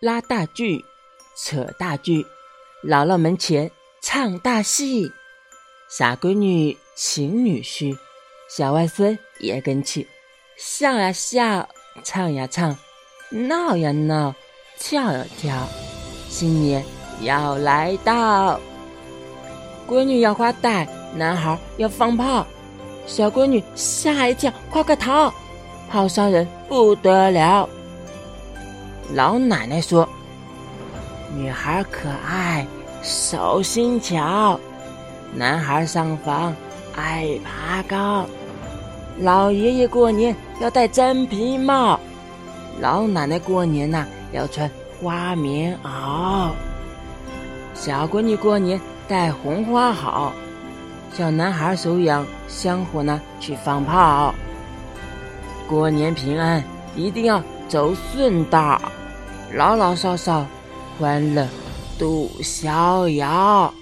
拉大锯、扯大锯，姥姥门前唱大戏。傻闺女请女婿，小外孙也跟去，笑呀笑，唱呀唱，闹呀闹，跳呀跳。新年要来到，闺女要花带，男孩要放炮。小闺女吓一跳，快快逃！好伤人不得了。老奶奶说：“女孩可爱，手心巧；男孩上房，爱爬高。老爷爷过年要戴真皮帽，老奶奶过年呐要穿花棉袄。小闺女过年戴红花好。”小男孩手养香火呢，去放炮。过年平安，一定要走顺道，老老少少欢乐度逍遥。